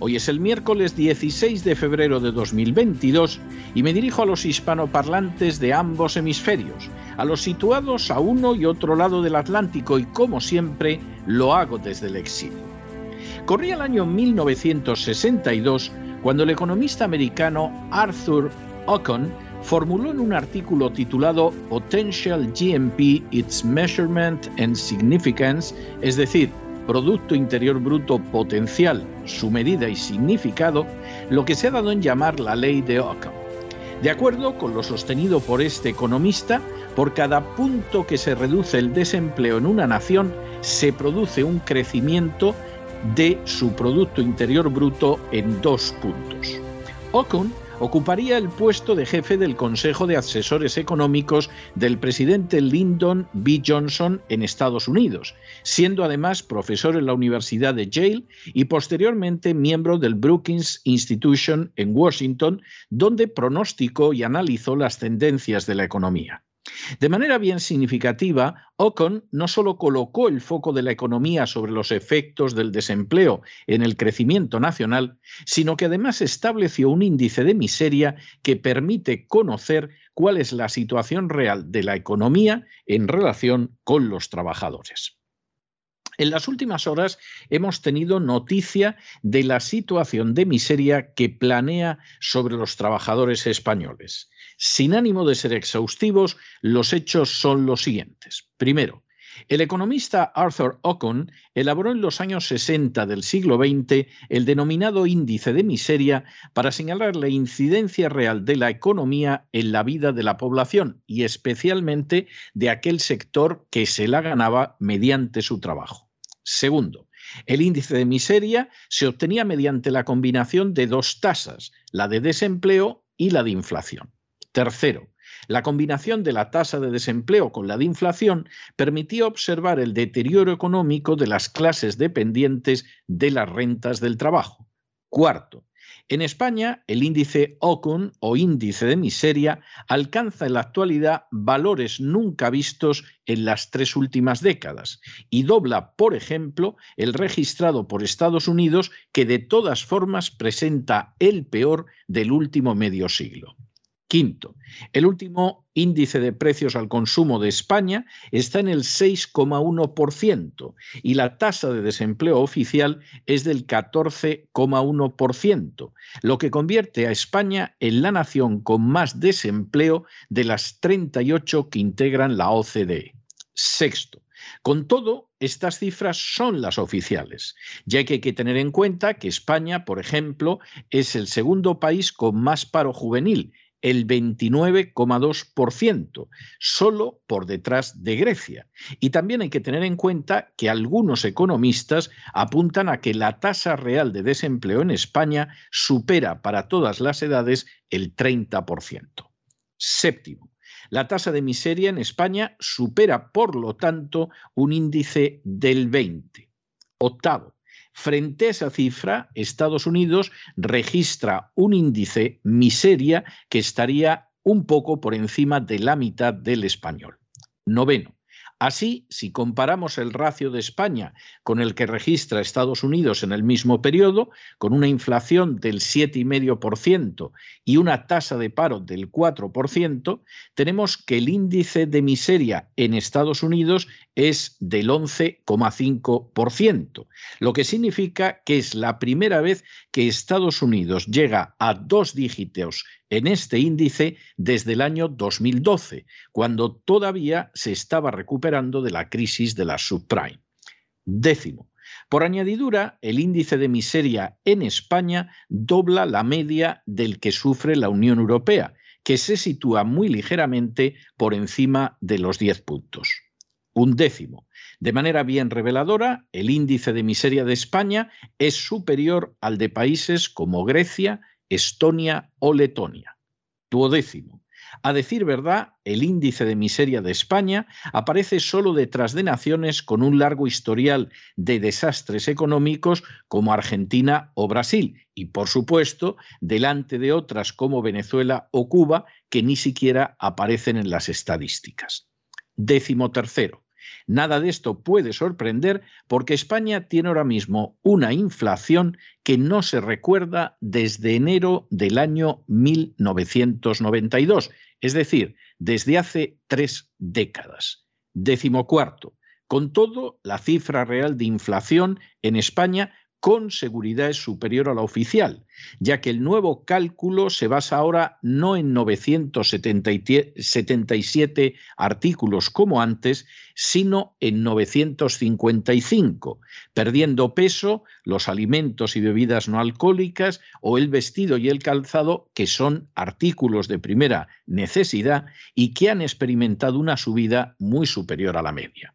hoy es el miércoles 16 de febrero de 2022 y me dirijo a los hispanoparlantes de ambos hemisferios a los situados a uno y otro lado del Atlántico y como siempre lo hago desde el exilio. Corría el año 1962 cuando el economista americano Arthur Ocon formuló en un artículo titulado Potential GMP, Its Measurement and Significance, es decir, Producto Interior Bruto Potencial, su medida y significado, lo que se ha dado en llamar la ley de Ocon. De acuerdo con lo sostenido por este economista, por cada punto que se reduce el desempleo en una nación, se produce un crecimiento de su Producto Interior Bruto en dos puntos. Ocon ocuparía el puesto de jefe del Consejo de Asesores Económicos del presidente Lyndon B. Johnson en Estados Unidos, siendo además profesor en la Universidad de Yale y posteriormente miembro del Brookings Institution en Washington, donde pronosticó y analizó las tendencias de la economía. De manera bien significativa, Ocon no solo colocó el foco de la economía sobre los efectos del desempleo en el crecimiento nacional, sino que además estableció un índice de miseria que permite conocer cuál es la situación real de la economía en relación con los trabajadores. En las últimas horas hemos tenido noticia de la situación de miseria que planea sobre los trabajadores españoles. Sin ánimo de ser exhaustivos, los hechos son los siguientes. Primero, el economista Arthur Ocon elaboró en los años 60 del siglo XX el denominado índice de miseria para señalar la incidencia real de la economía en la vida de la población y especialmente de aquel sector que se la ganaba mediante su trabajo. Segundo, el índice de miseria se obtenía mediante la combinación de dos tasas, la de desempleo y la de inflación. Tercero, la combinación de la tasa de desempleo con la de inflación permitía observar el deterioro económico de las clases dependientes de las rentas del trabajo. Cuarto, en España, el índice Ocon o índice de miseria alcanza en la actualidad valores nunca vistos en las tres últimas décadas y dobla, por ejemplo, el registrado por Estados Unidos, que de todas formas presenta el peor del último medio siglo. Quinto, el último índice de precios al consumo de España está en el 6,1% y la tasa de desempleo oficial es del 14,1%, lo que convierte a España en la nación con más desempleo de las 38 que integran la OCDE. Sexto, con todo, estas cifras son las oficiales, ya que hay que tener en cuenta que España, por ejemplo, es el segundo país con más paro juvenil el 29,2%, solo por detrás de Grecia. Y también hay que tener en cuenta que algunos economistas apuntan a que la tasa real de desempleo en España supera para todas las edades el 30%. Séptimo, la tasa de miseria en España supera, por lo tanto, un índice del 20. Octavo, Frente a esa cifra, Estados Unidos registra un índice miseria que estaría un poco por encima de la mitad del español. Noveno. Así, si comparamos el ratio de España con el que registra Estados Unidos en el mismo periodo, con una inflación del 7,5% y una tasa de paro del 4%, tenemos que el índice de miseria en Estados Unidos es del 11,5%, lo que significa que es la primera vez que Estados Unidos llega a dos dígitos en este índice desde el año 2012, cuando todavía se estaba recuperando de la crisis de la subprime. Décimo. Por añadidura, el índice de miseria en España dobla la media del que sufre la Unión Europea, que se sitúa muy ligeramente por encima de los 10 puntos. Un décimo. De manera bien reveladora, el índice de miseria de España es superior al de países como Grecia, Estonia o Letonia. Duodécimo. A decir verdad, el índice de miseria de España aparece solo detrás de naciones con un largo historial de desastres económicos como Argentina o Brasil y, por supuesto, delante de otras como Venezuela o Cuba que ni siquiera aparecen en las estadísticas. Décimo tercero. Nada de esto puede sorprender porque España tiene ahora mismo una inflación que no se recuerda desde enero del año 1992, es decir, desde hace tres décadas. Décimo cuarto. Con todo, la cifra real de inflación en España con seguridad es superior a la oficial, ya que el nuevo cálculo se basa ahora no en 977 artículos como antes, sino en 955, perdiendo peso los alimentos y bebidas no alcohólicas o el vestido y el calzado, que son artículos de primera necesidad y que han experimentado una subida muy superior a la media.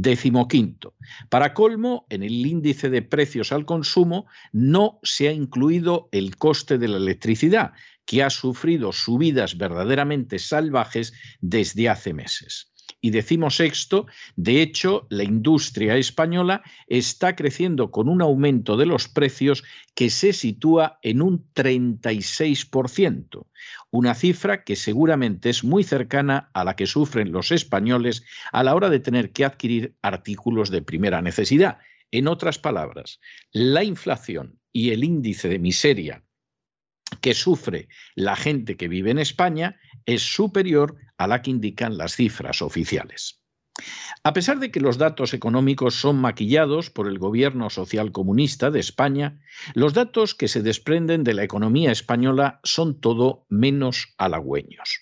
Décimo quinto. Para colmo, en el índice de precios al consumo no se ha incluido el coste de la electricidad, que ha sufrido subidas verdaderamente salvajes desde hace meses. Y decimos sexto, de hecho, la industria española está creciendo con un aumento de los precios que se sitúa en un 36%, una cifra que seguramente es muy cercana a la que sufren los españoles a la hora de tener que adquirir artículos de primera necesidad. En otras palabras, la inflación y el índice de miseria que sufre la gente que vive en España es superior a la que indican las cifras oficiales. A pesar de que los datos económicos son maquillados por el gobierno socialcomunista de España, los datos que se desprenden de la economía española son todo menos halagüeños.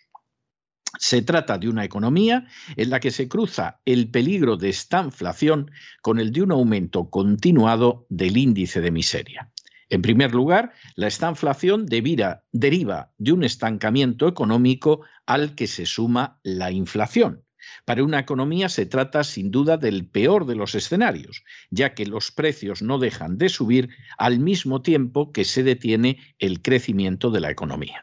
Se trata de una economía en la que se cruza el peligro de esta inflación con el de un aumento continuado del índice de miseria. En primer lugar, la estanflación deriva de un estancamiento económico al que se suma la inflación. Para una economía se trata sin duda del peor de los escenarios, ya que los precios no dejan de subir al mismo tiempo que se detiene el crecimiento de la economía.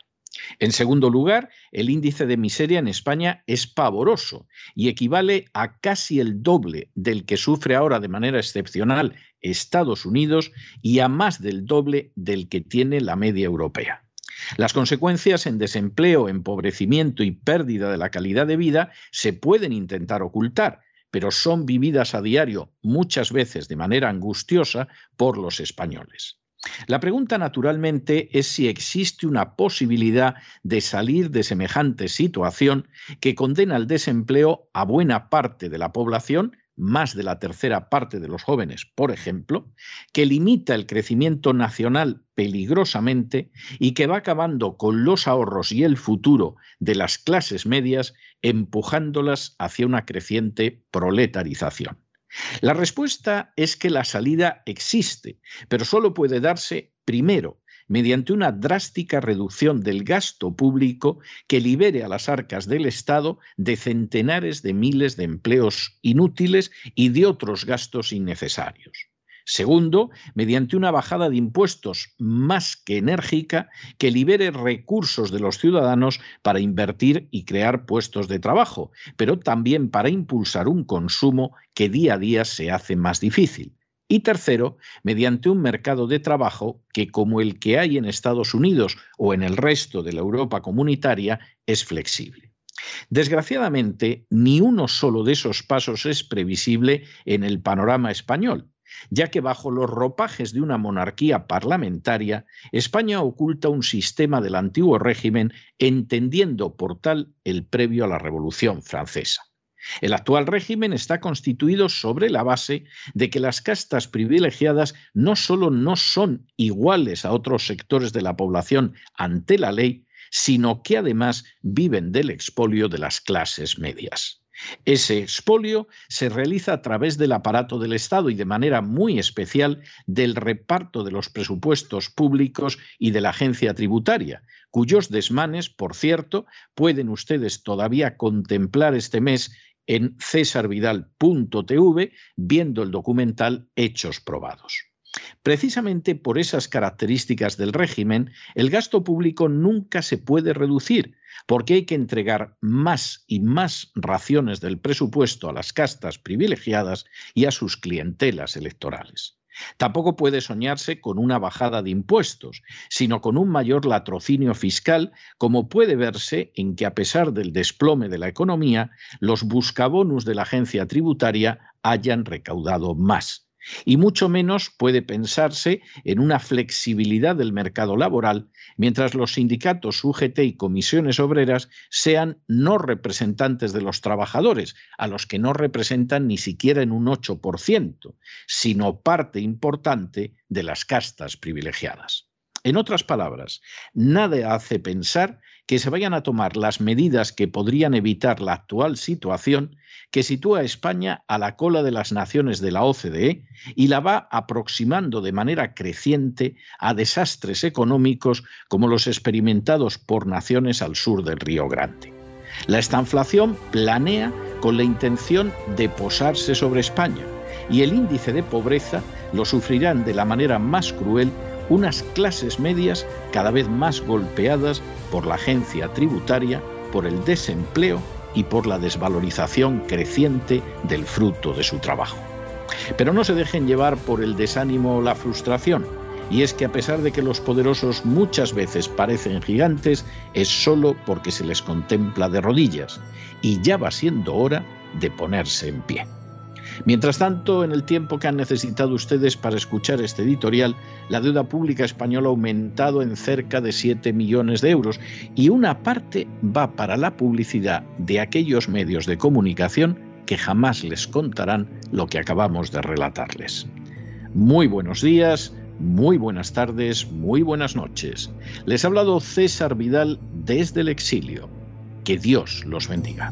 En segundo lugar, el índice de miseria en España es pavoroso y equivale a casi el doble del que sufre ahora de manera excepcional Estados Unidos y a más del doble del que tiene la media europea. Las consecuencias en desempleo, empobrecimiento y pérdida de la calidad de vida se pueden intentar ocultar, pero son vividas a diario, muchas veces de manera angustiosa, por los españoles. La pregunta, naturalmente, es si existe una posibilidad de salir de semejante situación que condena al desempleo a buena parte de la población, más de la tercera parte de los jóvenes, por ejemplo, que limita el crecimiento nacional peligrosamente y que va acabando con los ahorros y el futuro de las clases medias, empujándolas hacia una creciente proletarización. La respuesta es que la salida existe, pero solo puede darse primero mediante una drástica reducción del gasto público que libere a las arcas del Estado de centenares de miles de empleos inútiles y de otros gastos innecesarios. Segundo, mediante una bajada de impuestos más que enérgica que libere recursos de los ciudadanos para invertir y crear puestos de trabajo, pero también para impulsar un consumo que día a día se hace más difícil. Y tercero, mediante un mercado de trabajo que, como el que hay en Estados Unidos o en el resto de la Europa comunitaria, es flexible. Desgraciadamente, ni uno solo de esos pasos es previsible en el panorama español, ya que bajo los ropajes de una monarquía parlamentaria, España oculta un sistema del antiguo régimen, entendiendo por tal el previo a la Revolución Francesa. El actual régimen está constituido sobre la base de que las castas privilegiadas no solo no son iguales a otros sectores de la población ante la ley, sino que además viven del expolio de las clases medias. Ese expolio se realiza a través del aparato del Estado y de manera muy especial del reparto de los presupuestos públicos y de la agencia tributaria, cuyos desmanes, por cierto, pueden ustedes todavía contemplar este mes en cesarvidal.tv viendo el documental Hechos Probados. Precisamente por esas características del régimen, el gasto público nunca se puede reducir, porque hay que entregar más y más raciones del presupuesto a las castas privilegiadas y a sus clientelas electorales. Tampoco puede soñarse con una bajada de impuestos, sino con un mayor latrocinio fiscal, como puede verse en que a pesar del desplome de la economía, los buscabonus de la agencia tributaria hayan recaudado más y mucho menos puede pensarse en una flexibilidad del mercado laboral mientras los sindicatos UGT y comisiones obreras sean no representantes de los trabajadores, a los que no representan ni siquiera en un 8%, sino parte importante de las castas privilegiadas. En otras palabras, nada hace pensar que se vayan a tomar las medidas que podrían evitar la actual situación que sitúa a España a la cola de las naciones de la OCDE y la va aproximando de manera creciente a desastres económicos como los experimentados por naciones al sur del Río Grande. La estanflación planea con la intención de posarse sobre España y el índice de pobreza lo sufrirán de la manera más cruel unas clases medias cada vez más golpeadas por la agencia tributaria, por el desempleo y por la desvalorización creciente del fruto de su trabajo. Pero no se dejen llevar por el desánimo o la frustración, y es que a pesar de que los poderosos muchas veces parecen gigantes, es solo porque se les contempla de rodillas, y ya va siendo hora de ponerse en pie. Mientras tanto, en el tiempo que han necesitado ustedes para escuchar este editorial, la deuda pública española ha aumentado en cerca de 7 millones de euros y una parte va para la publicidad de aquellos medios de comunicación que jamás les contarán lo que acabamos de relatarles. Muy buenos días, muy buenas tardes, muy buenas noches. Les ha hablado César Vidal desde el exilio. Que Dios los bendiga.